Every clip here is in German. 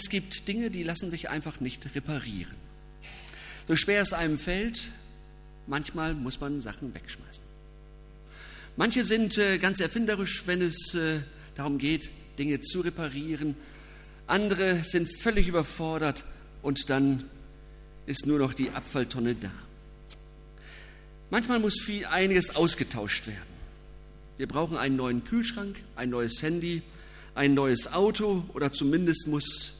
Es gibt Dinge, die lassen sich einfach nicht reparieren. So schwer es einem fällt, manchmal muss man Sachen wegschmeißen. Manche sind äh, ganz erfinderisch, wenn es äh, darum geht, Dinge zu reparieren. Andere sind völlig überfordert und dann ist nur noch die Abfalltonne da. Manchmal muss viel, einiges ausgetauscht werden. Wir brauchen einen neuen Kühlschrank, ein neues Handy, ein neues Auto oder zumindest muss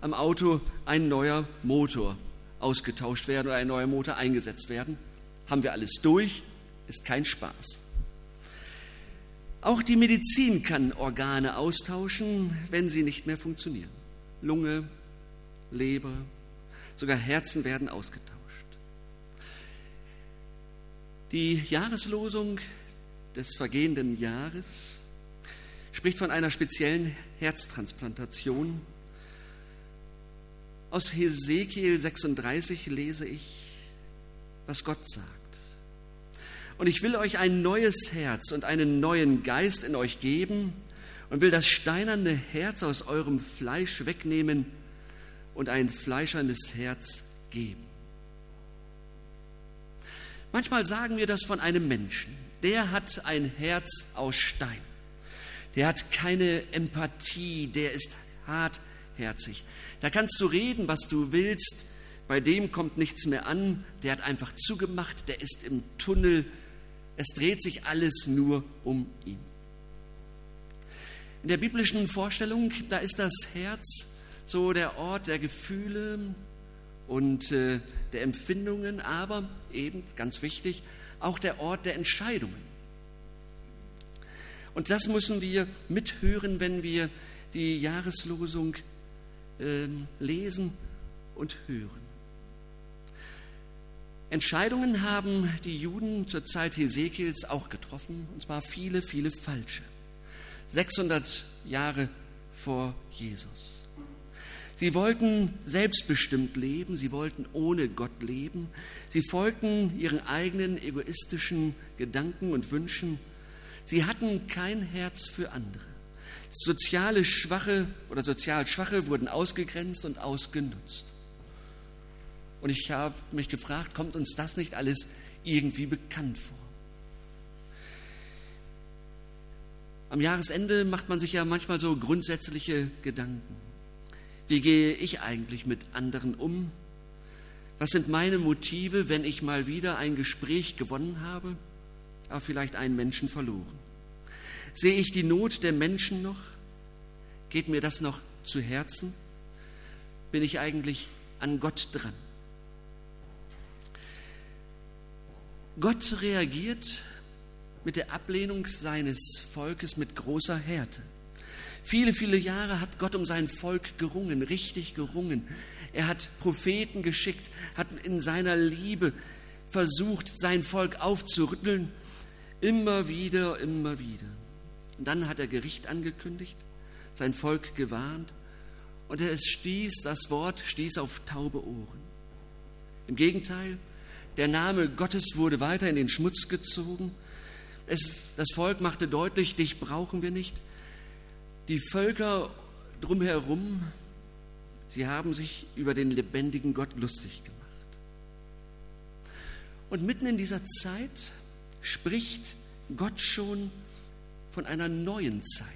am Auto ein neuer Motor ausgetauscht werden oder ein neuer Motor eingesetzt werden. Haben wir alles durch, ist kein Spaß. Auch die Medizin kann Organe austauschen, wenn sie nicht mehr funktionieren. Lunge, Leber, sogar Herzen werden ausgetauscht. Die Jahreslosung des vergehenden Jahres spricht von einer speziellen Herztransplantation. Aus Hesekiel 36 lese ich, was Gott sagt. Und ich will euch ein neues Herz und einen neuen Geist in euch geben und will das steinerne Herz aus eurem Fleisch wegnehmen und ein fleischernes Herz geben. Manchmal sagen wir das von einem Menschen. Der hat ein Herz aus Stein. Der hat keine Empathie, der ist hartherzig. Da kannst du reden, was du willst. Bei dem kommt nichts mehr an. Der hat einfach zugemacht. Der ist im Tunnel es dreht sich alles nur um ihn. In der biblischen Vorstellung, da ist das Herz so der Ort der Gefühle und äh, der Empfindungen, aber eben ganz wichtig, auch der Ort der Entscheidungen. Und das müssen wir mithören, wenn wir die Jahreslosung lesen und hören. Entscheidungen haben die Juden zur Zeit Hesekiels auch getroffen, und zwar viele, viele falsche. 600 Jahre vor Jesus. Sie wollten selbstbestimmt leben, sie wollten ohne Gott leben, sie folgten ihren eigenen egoistischen Gedanken und Wünschen, sie hatten kein Herz für andere. Soziale Schwache oder sozial Schwache wurden ausgegrenzt und ausgenutzt. Und ich habe mich gefragt, kommt uns das nicht alles irgendwie bekannt vor? Am Jahresende macht man sich ja manchmal so grundsätzliche Gedanken. Wie gehe ich eigentlich mit anderen um? Was sind meine Motive, wenn ich mal wieder ein Gespräch gewonnen habe, aber vielleicht einen Menschen verloren? Sehe ich die Not der Menschen noch? Geht mir das noch zu Herzen? Bin ich eigentlich an Gott dran? Gott reagiert mit der Ablehnung seines Volkes mit großer Härte. Viele, viele Jahre hat Gott um sein Volk gerungen, richtig gerungen. Er hat Propheten geschickt, hat in seiner Liebe versucht, sein Volk aufzurütteln, immer wieder, immer wieder. Und dann hat er Gericht angekündigt, sein Volk gewarnt und es stieß, das Wort stieß auf taube Ohren. Im Gegenteil, der Name Gottes wurde weiter in den Schmutz gezogen. Es, das Volk machte deutlich, dich brauchen wir nicht. Die Völker drumherum, sie haben sich über den lebendigen Gott lustig gemacht. Und mitten in dieser Zeit spricht Gott schon von einer neuen Zeit.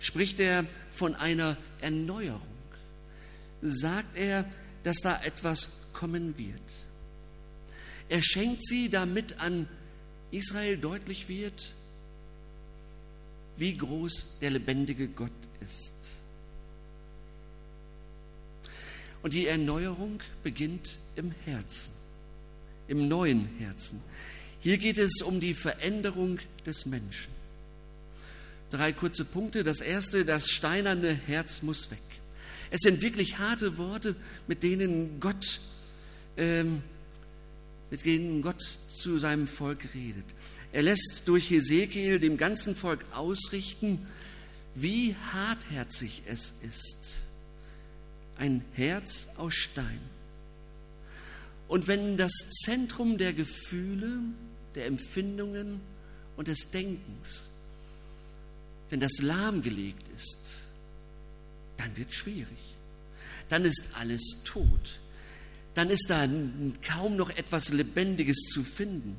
Spricht er von einer Erneuerung. Sagt er, dass da etwas kommen wird. Er schenkt sie, damit an Israel deutlich wird, wie groß der lebendige Gott ist. Und die Erneuerung beginnt im Herzen, im neuen Herzen. Hier geht es um die Veränderung des Menschen. Drei kurze Punkte. Das erste, das steinerne Herz muss weg. Es sind wirklich harte Worte, mit denen Gott ähm, mit denen Gott zu seinem Volk redet. Er lässt durch Hesekiel dem ganzen Volk ausrichten, wie hartherzig es ist. Ein Herz aus Stein. Und wenn das Zentrum der Gefühle, der Empfindungen und des Denkens, wenn das lahmgelegt ist, dann wird es schwierig. Dann ist alles tot. Dann ist da kaum noch etwas Lebendiges zu finden.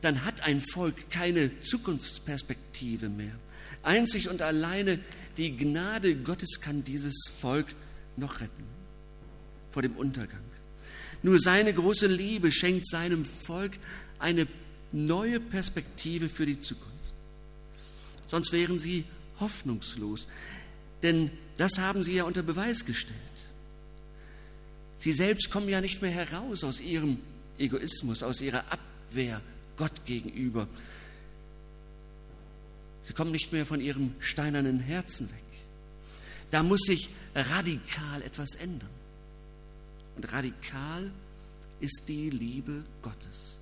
Dann hat ein Volk keine Zukunftsperspektive mehr. Einzig und alleine die Gnade Gottes kann dieses Volk noch retten vor dem Untergang. Nur seine große Liebe schenkt seinem Volk eine neue Perspektive für die Zukunft. Sonst wären sie hoffnungslos. Denn das haben sie ja unter Beweis gestellt. Sie selbst kommen ja nicht mehr heraus aus ihrem Egoismus, aus ihrer Abwehr Gott gegenüber. Sie kommen nicht mehr von ihrem steinernen Herzen weg. Da muss sich radikal etwas ändern. Und radikal ist die Liebe Gottes.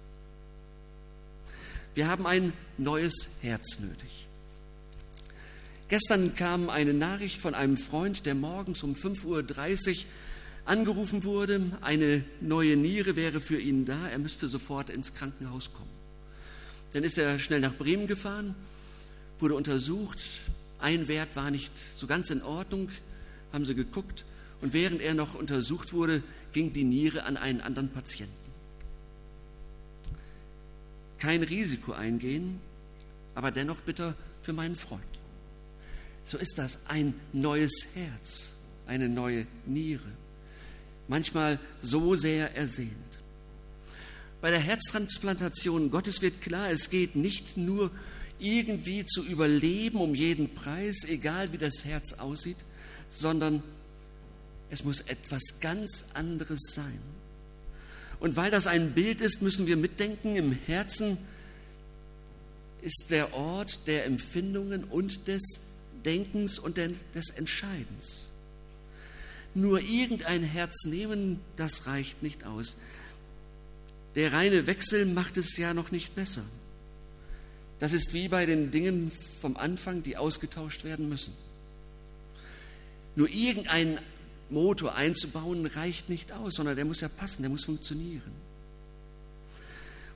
Wir haben ein neues Herz nötig. Gestern kam eine Nachricht von einem Freund, der morgens um 5.30 Uhr angerufen wurde. Eine neue Niere wäre für ihn da. Er müsste sofort ins Krankenhaus kommen. Dann ist er schnell nach Bremen gefahren, wurde untersucht. Ein Wert war nicht so ganz in Ordnung, haben sie geguckt. Und während er noch untersucht wurde, ging die Niere an einen anderen Patienten. Kein Risiko eingehen, aber dennoch bitter für meinen Freund. So ist das ein neues Herz, eine neue Niere. Manchmal so sehr ersehnt. Bei der Herztransplantation Gottes wird klar, es geht nicht nur irgendwie zu überleben um jeden Preis, egal wie das Herz aussieht, sondern es muss etwas ganz anderes sein. Und weil das ein Bild ist, müssen wir mitdenken, im Herzen ist der Ort der Empfindungen und des Denkens und des Entscheidens. Nur irgendein Herz nehmen, das reicht nicht aus. Der reine Wechsel macht es ja noch nicht besser. Das ist wie bei den Dingen vom Anfang, die ausgetauscht werden müssen. Nur irgendein Motor einzubauen reicht nicht aus, sondern der muss ja passen, der muss funktionieren.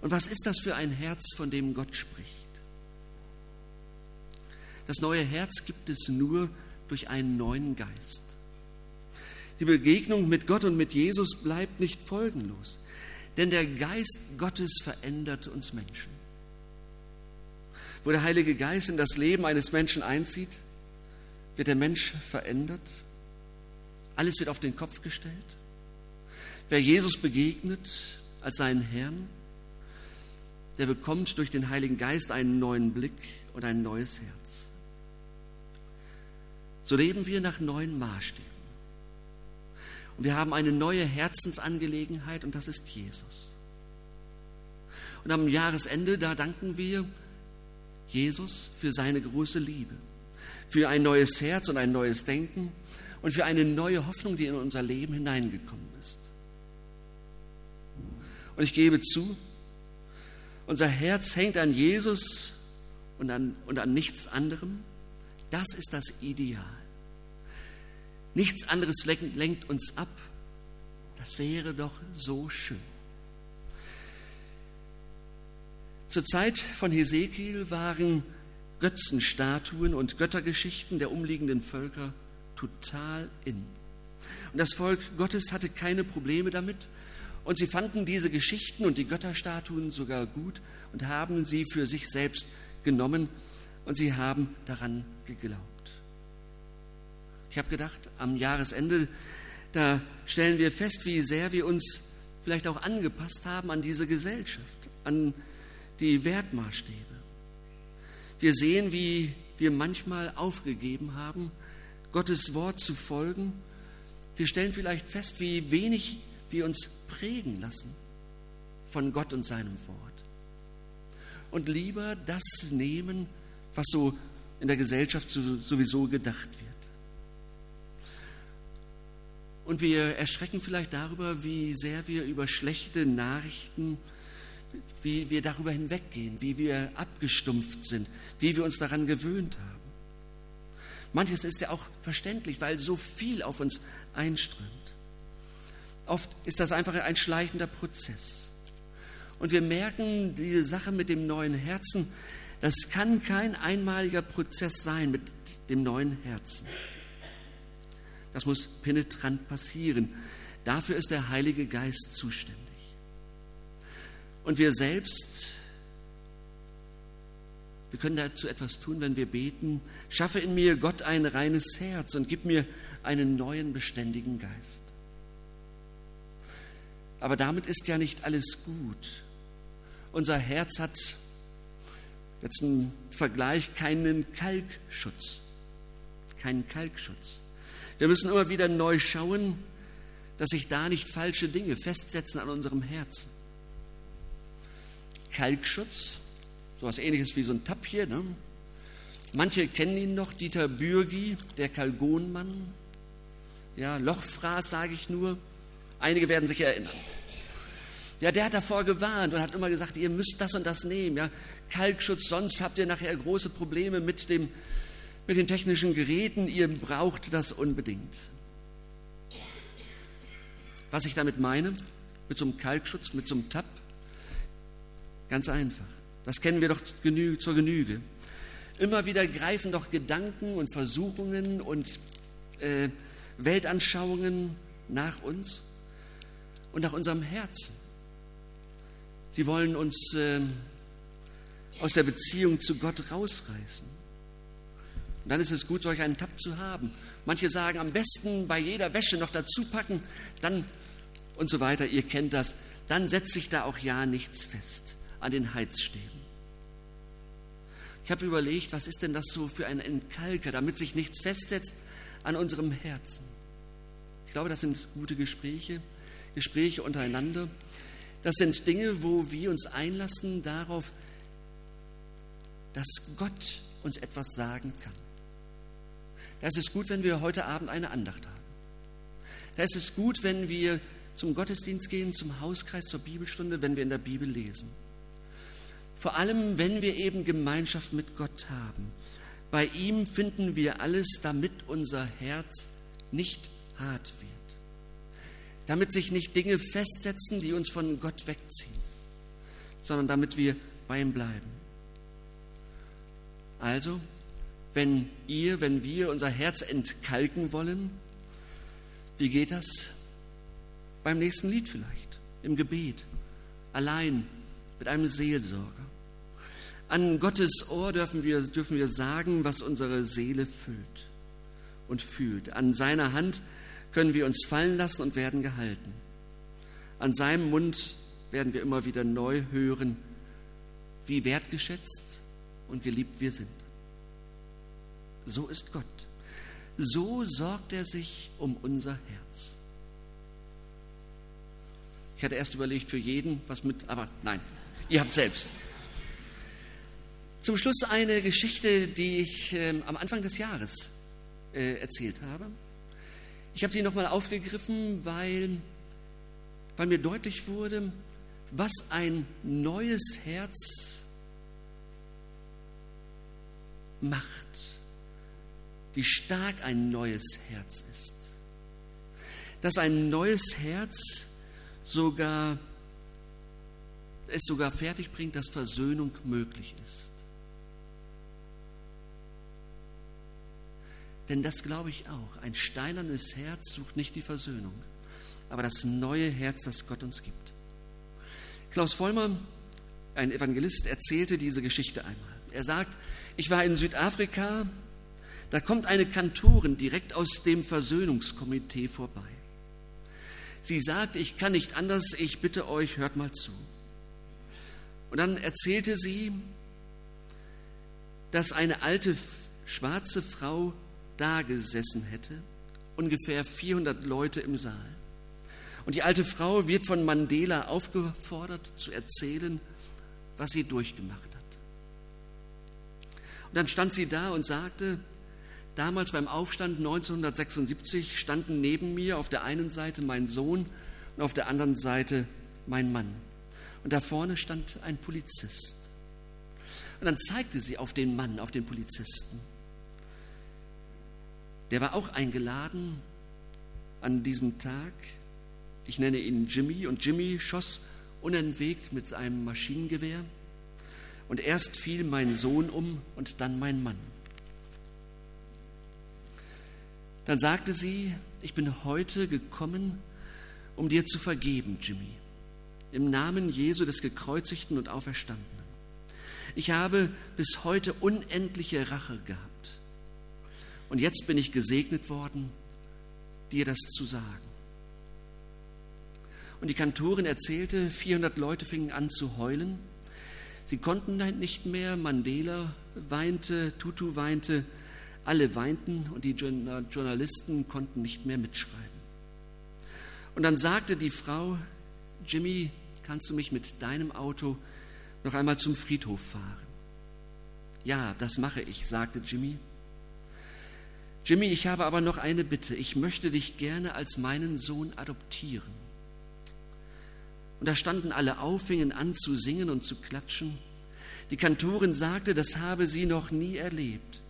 Und was ist das für ein Herz, von dem Gott spricht? Das neue Herz gibt es nur durch einen neuen Geist. Die Begegnung mit Gott und mit Jesus bleibt nicht folgenlos, denn der Geist Gottes verändert uns Menschen. Wo der Heilige Geist in das Leben eines Menschen einzieht, wird der Mensch verändert. Alles wird auf den Kopf gestellt. Wer Jesus begegnet als seinen Herrn, der bekommt durch den Heiligen Geist einen neuen Blick und ein neues Herz. So leben wir nach neuen Maßstäben. Und wir haben eine neue Herzensangelegenheit und das ist Jesus. Und am Jahresende, da danken wir Jesus für seine große Liebe, für ein neues Herz und ein neues Denken und für eine neue Hoffnung, die in unser Leben hineingekommen ist. Und ich gebe zu, unser Herz hängt an Jesus und an, und an nichts anderem. Das ist das Ideal. Nichts anderes lenkt, lenkt uns ab. Das wäre doch so schön. Zur Zeit von Hesekiel waren Götzenstatuen und Göttergeschichten der umliegenden Völker total in. Und das Volk Gottes hatte keine Probleme damit. Und sie fanden diese Geschichten und die Götterstatuen sogar gut und haben sie für sich selbst genommen und sie haben daran geglaubt. Ich habe gedacht, am Jahresende, da stellen wir fest, wie sehr wir uns vielleicht auch angepasst haben an diese Gesellschaft, an die Wertmaßstäbe. Wir sehen, wie wir manchmal aufgegeben haben, Gottes Wort zu folgen. Wir stellen vielleicht fest, wie wenig wir uns prägen lassen von Gott und seinem Wort. Und lieber das nehmen, was so in der Gesellschaft sowieso gedacht wird. Und wir erschrecken vielleicht darüber, wie sehr wir über schlechte Nachrichten, wie wir darüber hinweggehen, wie wir abgestumpft sind, wie wir uns daran gewöhnt haben. Manches ist ja auch verständlich, weil so viel auf uns einströmt. Oft ist das einfach ein schleichender Prozess. Und wir merken diese Sache mit dem neuen Herzen, das kann kein einmaliger Prozess sein mit dem neuen Herzen. Das muss penetrant passieren. Dafür ist der Heilige Geist zuständig. Und wir selbst, wir können dazu etwas tun, wenn wir beten, schaffe in mir Gott ein reines Herz und gib mir einen neuen, beständigen Geist. Aber damit ist ja nicht alles gut. Unser Herz hat jetzt im Vergleich keinen Kalkschutz. Keinen Kalkschutz. Wir müssen immer wieder neu schauen, dass sich da nicht falsche Dinge festsetzen an unserem Herzen. Kalkschutz, so etwas ähnliches wie so ein Tab hier. Ne? Manche kennen ihn noch, Dieter Bürgi, der Kalgonmann. Ja, Lochfraß sage ich nur. Einige werden sich erinnern. Ja, der hat davor gewarnt und hat immer gesagt, ihr müsst das und das nehmen. Ja, Kalkschutz, sonst habt ihr nachher große Probleme mit, dem, mit den technischen Geräten. Ihr braucht das unbedingt. Was ich damit meine, mit so einem Kalkschutz, mit so einem Tab, ganz einfach. Das kennen wir doch zur Genüge. Immer wieder greifen doch Gedanken und Versuchungen und äh, Weltanschauungen nach uns und nach unserem Herzen. Sie wollen uns äh, aus der Beziehung zu Gott rausreißen. Und dann ist es gut, solch einen Tab zu haben. Manche sagen, am besten bei jeder Wäsche noch dazu packen, dann und so weiter. Ihr kennt das. Dann setzt sich da auch ja nichts fest an den Heizstäben. Ich habe überlegt, was ist denn das so für ein Entkalker, damit sich nichts festsetzt an unserem Herzen. Ich glaube, das sind gute Gespräche, Gespräche untereinander. Das sind Dinge, wo wir uns einlassen darauf, dass Gott uns etwas sagen kann. Da ist es gut, wenn wir heute Abend eine Andacht haben. Da ist es gut, wenn wir zum Gottesdienst gehen, zum Hauskreis, zur Bibelstunde, wenn wir in der Bibel lesen. Vor allem, wenn wir eben Gemeinschaft mit Gott haben. Bei ihm finden wir alles, damit unser Herz nicht hart wird damit sich nicht Dinge festsetzen, die uns von Gott wegziehen, sondern damit wir bei ihm bleiben. Also, wenn ihr, wenn wir unser Herz entkalken wollen, wie geht das? Beim nächsten Lied vielleicht, im Gebet, allein mit einem Seelsorger. An Gottes Ohr dürfen wir, dürfen wir sagen, was unsere Seele füllt und fühlt. An seiner Hand können wir uns fallen lassen und werden gehalten. An seinem Mund werden wir immer wieder neu hören, wie wertgeschätzt und geliebt wir sind. So ist Gott. So sorgt er sich um unser Herz. Ich hatte erst überlegt, für jeden was mit, aber nein, ihr habt selbst. Zum Schluss eine Geschichte, die ich äh, am Anfang des Jahres äh, erzählt habe. Ich habe die nochmal aufgegriffen, weil, weil mir deutlich wurde, was ein neues Herz macht, wie stark ein neues Herz ist. Dass ein neues Herz sogar es sogar fertig bringt, dass Versöhnung möglich ist. Denn das glaube ich auch. Ein steinernes Herz sucht nicht die Versöhnung, aber das neue Herz, das Gott uns gibt. Klaus Vollmer, ein Evangelist, erzählte diese Geschichte einmal. Er sagt, ich war in Südafrika, da kommt eine Kantorin direkt aus dem Versöhnungskomitee vorbei. Sie sagt, ich kann nicht anders, ich bitte euch, hört mal zu. Und dann erzählte sie, dass eine alte schwarze Frau da gesessen hätte, ungefähr 400 Leute im Saal. Und die alte Frau wird von Mandela aufgefordert zu erzählen, was sie durchgemacht hat. Und dann stand sie da und sagte, damals beim Aufstand 1976 standen neben mir auf der einen Seite mein Sohn und auf der anderen Seite mein Mann. Und da vorne stand ein Polizist. Und dann zeigte sie auf den Mann, auf den Polizisten der war auch eingeladen an diesem Tag. Ich nenne ihn Jimmy und Jimmy schoss unentwegt mit seinem Maschinengewehr. Und erst fiel mein Sohn um und dann mein Mann. Dann sagte sie, ich bin heute gekommen, um dir zu vergeben, Jimmy, im Namen Jesu des gekreuzigten und auferstandenen. Ich habe bis heute unendliche Rache gehabt. Und jetzt bin ich gesegnet worden, dir das zu sagen. Und die Kantorin erzählte, 400 Leute fingen an zu heulen. Sie konnten nicht mehr. Mandela weinte, Tutu weinte, alle weinten und die Journalisten konnten nicht mehr mitschreiben. Und dann sagte die Frau, Jimmy, kannst du mich mit deinem Auto noch einmal zum Friedhof fahren? Ja, das mache ich, sagte Jimmy. Jimmy, ich habe aber noch eine Bitte. Ich möchte dich gerne als meinen Sohn adoptieren. Und da standen alle auf, fingen an zu singen und zu klatschen. Die Kantorin sagte, das habe sie noch nie erlebt.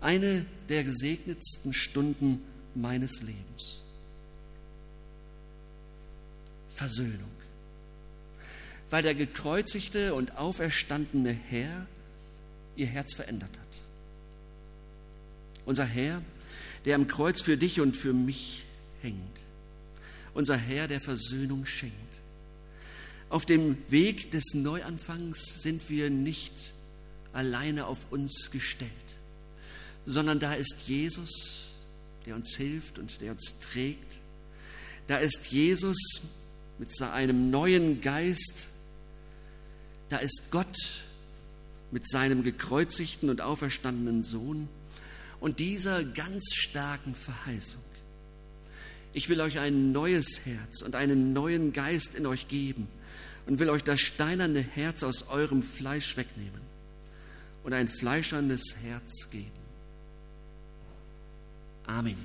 Eine der gesegnetsten Stunden meines Lebens. Versöhnung. Weil der gekreuzigte und auferstandene Herr ihr Herz verändert hat. Unser Herr, der am Kreuz für dich und für mich hängt. Unser Herr, der Versöhnung schenkt. Auf dem Weg des Neuanfangs sind wir nicht alleine auf uns gestellt, sondern da ist Jesus, der uns hilft und der uns trägt. Da ist Jesus mit seinem neuen Geist. Da ist Gott mit seinem gekreuzigten und auferstandenen Sohn und dieser ganz starken Verheißung. Ich will euch ein neues Herz und einen neuen Geist in euch geben und will euch das steinerne Herz aus eurem Fleisch wegnehmen und ein fleischernes Herz geben. Amen.